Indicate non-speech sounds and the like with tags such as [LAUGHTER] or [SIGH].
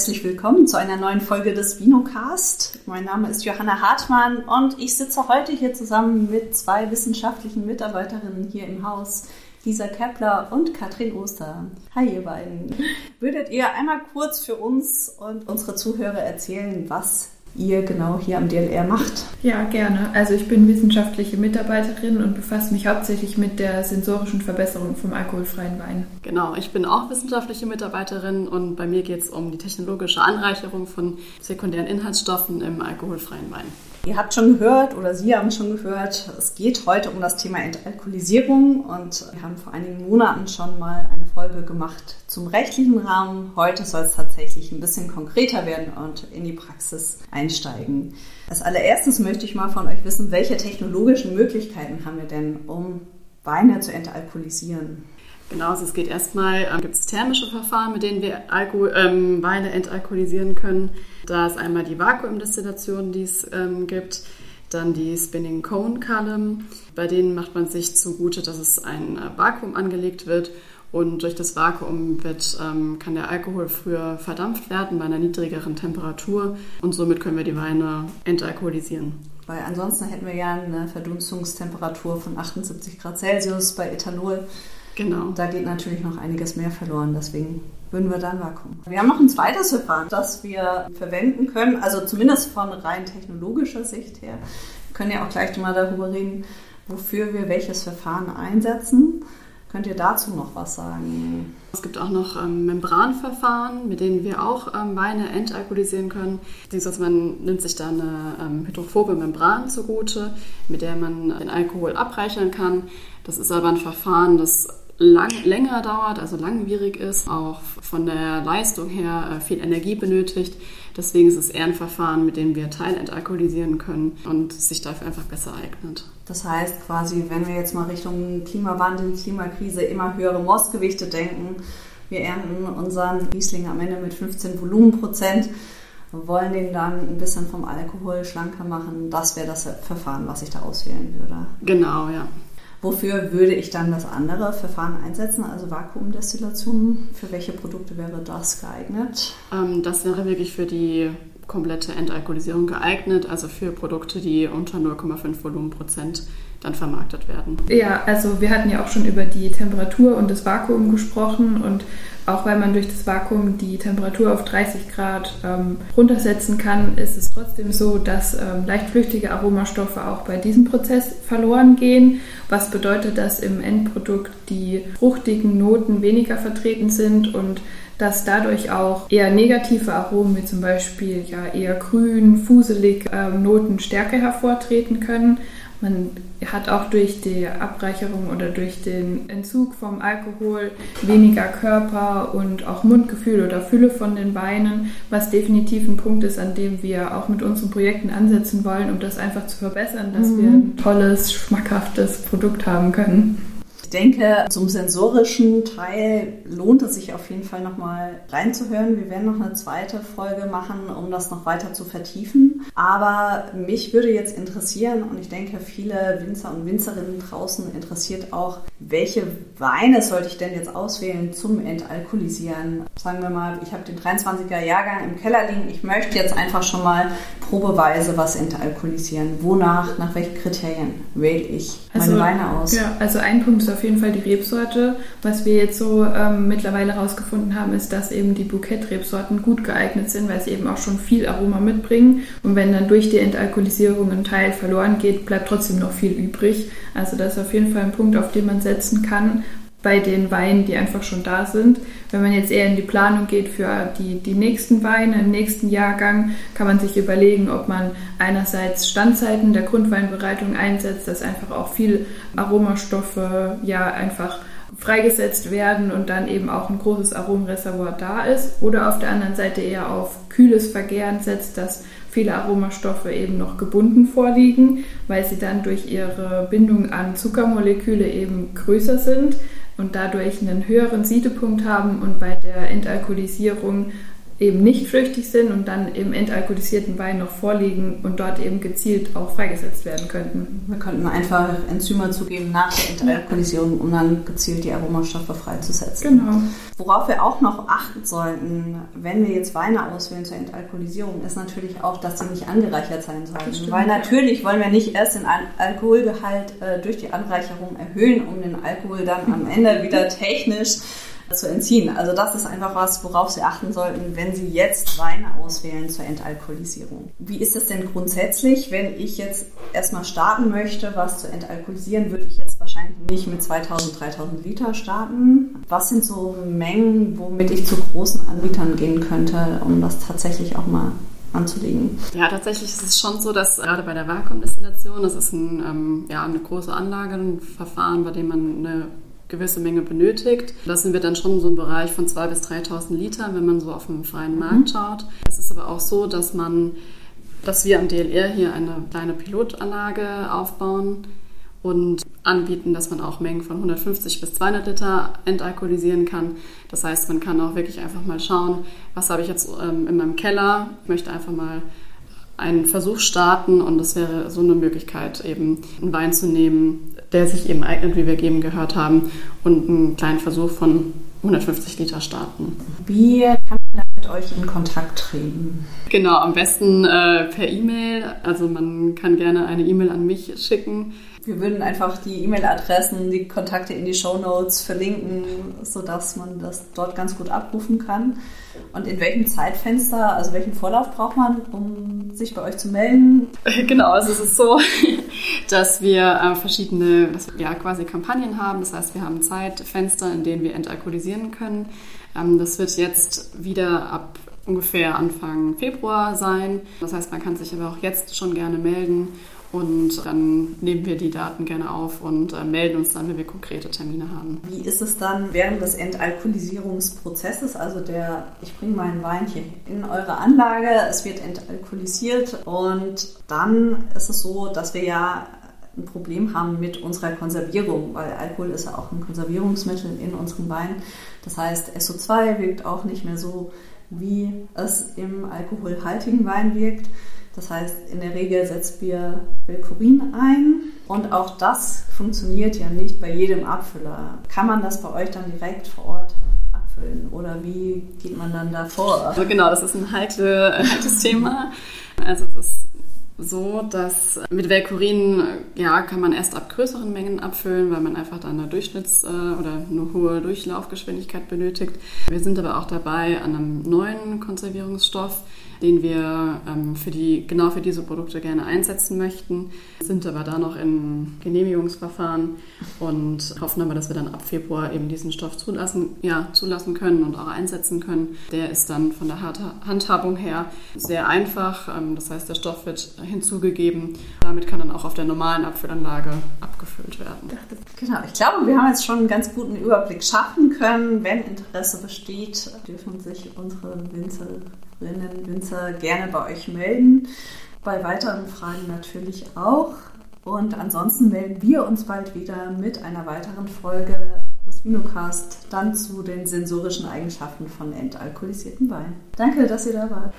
herzlich willkommen zu einer neuen Folge des Vinocast. Mein Name ist Johanna Hartmann und ich sitze heute hier zusammen mit zwei wissenschaftlichen Mitarbeiterinnen hier im Haus, Lisa Kepler und Katrin Oster. Hi ihr beiden. Würdet ihr einmal kurz für uns und unsere Zuhörer erzählen, was ihr genau hier am DLR macht. Ja, gerne. Also ich bin wissenschaftliche Mitarbeiterin und befasse mich hauptsächlich mit der sensorischen Verbesserung vom alkoholfreien Wein. Genau, ich bin auch wissenschaftliche Mitarbeiterin und bei mir geht es um die technologische Anreicherung von sekundären Inhaltsstoffen im alkoholfreien Wein. Ihr habt schon gehört oder Sie haben schon gehört, es geht heute um das Thema Entalkoholisierung und wir haben vor einigen Monaten schon mal eine Folge gemacht zum rechtlichen Rahmen. Heute soll es tatsächlich ein bisschen konkreter werden und in die Praxis einsteigen. Als allererstes möchte ich mal von euch wissen, welche technologischen Möglichkeiten haben wir denn, um Weine zu entalkoholisieren? Genau, also es geht erstmal, ähm, gibt es thermische Verfahren, mit denen wir Alkohol, ähm, Weine entalkoholisieren können. Da ist einmal die Vakuumdestillation, die es ähm, gibt, dann die Spinning Cone Column. Bei denen macht man sich zugute, dass es ein äh, Vakuum angelegt wird und durch das Vakuum wird, ähm, kann der Alkohol früher verdampft werden bei einer niedrigeren Temperatur und somit können wir die Weine entalkoholisieren. Weil ansonsten hätten wir ja eine Verdunstungstemperatur von 78 Grad Celsius bei Ethanol. Genau. Da geht natürlich noch einiges mehr verloren, deswegen würden wir dann Vakuum. Wir haben noch ein zweites Verfahren, das wir verwenden können, also zumindest von rein technologischer Sicht her. Wir können ja auch gleich mal darüber reden, wofür wir welches Verfahren einsetzen. Könnt ihr dazu noch was sagen? Es gibt auch noch ähm, Membranverfahren, mit denen wir auch ähm, Weine entalkoholisieren können. Beziehungsweise man nimmt sich da eine ähm, hydrophobe Membran zugute, mit der man den Alkohol abreichern kann. Das ist aber ein Verfahren, das lang, länger dauert, also langwierig ist, auch von der Leistung her äh, viel Energie benötigt. Deswegen ist es eher ein Verfahren, mit dem wir teilentalkoholisieren können und sich dafür einfach besser eignet. Das heißt quasi, wenn wir jetzt mal Richtung Klimawandel, Klimakrise, immer höhere Mostgewichte denken, wir ernten unseren Riesling am Ende mit 15 Volumenprozent, wollen den dann ein bisschen vom Alkohol schlanker machen. Das wäre das Verfahren, was ich da auswählen würde. Genau, ja. Wofür würde ich dann das andere Verfahren einsetzen, also Vakuumdestillation? Für welche Produkte wäre das geeignet? Ähm, das wäre wirklich für die komplette Entalkoholisierung geeignet, also für Produkte, die unter 0,5 Volumenprozent dann vermarktet werden. Ja, also wir hatten ja auch schon über die Temperatur und das Vakuum gesprochen und auch weil man durch das Vakuum die Temperatur auf 30 Grad ähm, runtersetzen kann, ist es trotzdem so, dass ähm, leicht flüchtige Aromastoffe auch bei diesem Prozess verloren gehen. Was bedeutet, dass im Endprodukt die fruchtigen Noten weniger vertreten sind und dass dadurch auch eher negative Aromen wie zum Beispiel ja eher grün, fuselig ähm, Noten stärker hervortreten können. Man hat auch durch die Abreicherung oder durch den Entzug vom Alkohol weniger Körper und auch Mundgefühl oder Fülle von den Weinen, was definitiv ein Punkt ist, an dem wir auch mit unseren Projekten ansetzen wollen, um das einfach zu verbessern, dass mhm. wir ein tolles, schmackhaftes Produkt haben können. Ich denke, zum sensorischen Teil lohnt es sich auf jeden Fall nochmal reinzuhören. Wir werden noch eine zweite Folge machen, um das noch weiter zu vertiefen. Aber mich würde jetzt interessieren, und ich denke, viele Winzer und Winzerinnen draußen interessiert auch, welche Weine sollte ich denn jetzt auswählen zum Entalkoholisieren? Sagen wir mal, ich habe den 23er Jahrgang im Keller liegen. Ich möchte jetzt einfach schon mal probeweise was entalkoholisieren. Wonach, nach welchen Kriterien wähle ich meine also, Weine aus? Ja, also ein Punkt ist auf jeden Fall die Rebsorte. Was wir jetzt so ähm, mittlerweile herausgefunden haben, ist, dass eben die Bouquet-Rebsorten gut geeignet sind, weil sie eben auch schon viel Aroma mitbringen. Und wenn dann durch die Entalkoholisierung ein Teil verloren geht, bleibt trotzdem noch viel übrig. Also das ist auf jeden Fall ein Punkt, auf den man setzen kann bei den Weinen, die einfach schon da sind. Wenn man jetzt eher in die Planung geht für die, die nächsten Weine, im nächsten Jahrgang, kann man sich überlegen, ob man einerseits Standzeiten der Grundweinbereitung einsetzt, dass einfach auch viel Aromastoffe ja einfach freigesetzt werden und dann eben auch ein großes Aromenreservoir da ist. Oder auf der anderen Seite eher auf kühles Vergären setzt, dass viele Aromastoffe eben noch gebunden vorliegen, weil sie dann durch ihre Bindung an Zuckermoleküle eben größer sind und dadurch einen höheren Siedepunkt haben und bei der Entalkoholisierung eben nicht flüchtig sind und dann im entalkoholisierten Wein noch vorliegen und dort eben gezielt auch freigesetzt werden könnten. Wir könnten einfach Enzyme zugeben nach der Entalkoholisierung, um dann gezielt die Aromastoffe freizusetzen. Genau. Worauf wir auch noch achten sollten, wenn wir jetzt Weine auswählen zur Entalkoholisierung, ist natürlich auch, dass sie nicht angereichert sein sollten. stimmt, Weil ja. natürlich wollen wir nicht erst den Al Alkoholgehalt äh, durch die Anreicherung erhöhen, um den Alkohol dann am Ende wieder technisch zu entziehen. Also das ist einfach was, worauf Sie achten sollten, wenn Sie jetzt Weine auswählen zur Entalkoholisierung. Wie ist es denn grundsätzlich, wenn ich jetzt erstmal starten möchte, was zu entalkoholisieren, würde ich jetzt wahrscheinlich nicht mit 2000, 3000 Liter starten. Was sind so Mengen, womit ich zu großen Anbietern gehen könnte, um das tatsächlich auch mal anzulegen? Ja, tatsächlich ist es schon so, dass gerade bei der Vakuumdestillation, das ist ein, ähm, ja, eine große Anlage, ein Verfahren, bei dem man eine gewisse Menge benötigt. Das sind wir dann schon so im Bereich von 2.000 bis 3.000 Litern, wenn man so auf dem freien Markt schaut. Es ist aber auch so, dass man, dass wir am DLR hier eine kleine Pilotanlage aufbauen und anbieten, dass man auch Mengen von 150 bis 200 Liter entalkoholisieren kann. Das heißt, man kann auch wirklich einfach mal schauen, was habe ich jetzt ähm, in meinem Keller. Ich möchte einfach mal einen Versuch starten und das wäre so eine Möglichkeit, eben einen Wein zu nehmen, der sich eben eignet, wie wir eben gehört haben, und einen kleinen Versuch von 150 Liter starten. Wie kann man da mit euch in Kontakt treten? Genau, am besten äh, per E-Mail. Also man kann gerne eine E-Mail an mich schicken. Wir würden einfach die E-Mail-Adressen, die Kontakte in die Show Notes verlinken, sodass man das dort ganz gut abrufen kann. Und in welchem Zeitfenster, also welchen Vorlauf braucht man, um sich bei euch zu melden? [LAUGHS] Genau, also es ist so, [LAUGHS] dass wir äh, verschiedene dass wir, ja, quasi Kampagnen haben. Das heißt, wir haben Zeitfenster, in denen wir entalkoholisieren können. Ähm, das wird jetzt wieder ab ungefähr Anfang Februar sein. Das heißt, man kann sich aber auch jetzt schon gerne melden und dann nehmen wir die Daten gerne auf und äh, melden uns dann, wenn wir konkrete Termine haben. Wie ist es dann während des Entalkoholisierungsprozesses? Also der, ich bringe meinen Wein hier in eure Anlage, es wird entalkoholisiert und dann ist es so, dass wir ja ein Problem haben mit unserer Konservierung, weil Alkohol ist ja auch ein Konservierungsmittel in unserem Wein. Das heißt, SO2 wirkt auch nicht mehr so, wie es im alkoholhaltigen Wein wirkt. Das heißt, in der Regel setzt wir Velcorin ein und auch das funktioniert ja nicht bei jedem Abfüller. Kann man das bei euch dann direkt vor Ort abfüllen oder wie geht man dann da vor? Also genau, das ist ein heikle, heikles Thema. Also es ist so, dass mit Velcorin ja, kann man erst ab größeren Mengen abfüllen, weil man einfach dann eine Durchschnitts- oder eine hohe Durchlaufgeschwindigkeit benötigt. Wir sind aber auch dabei an einem neuen Konservierungsstoff, den wir ähm, für die, genau für diese Produkte gerne einsetzen möchten, sind aber da noch in Genehmigungsverfahren und hoffen aber, dass wir dann ab Februar eben diesen Stoff zulassen, ja, zulassen können und auch einsetzen können. Der ist dann von der Handhabung her sehr einfach. Ähm, das heißt, der Stoff wird hinzugegeben. Damit kann dann auch auf der normalen Abfüllanlage abgefüllt werden. Genau, ich glaube, wir haben jetzt schon einen ganz guten Überblick schaffen können. Wenn Interesse besteht, dürfen sich unsere Winzerinnen, Winzer gerne bei euch melden. Bei weiteren Fragen natürlich auch. Und ansonsten melden wir uns bald wieder mit einer weiteren Folge des Vinocast, dann zu den sensorischen Eigenschaften von entalkoholisierten Wein. Danke, dass ihr da wart.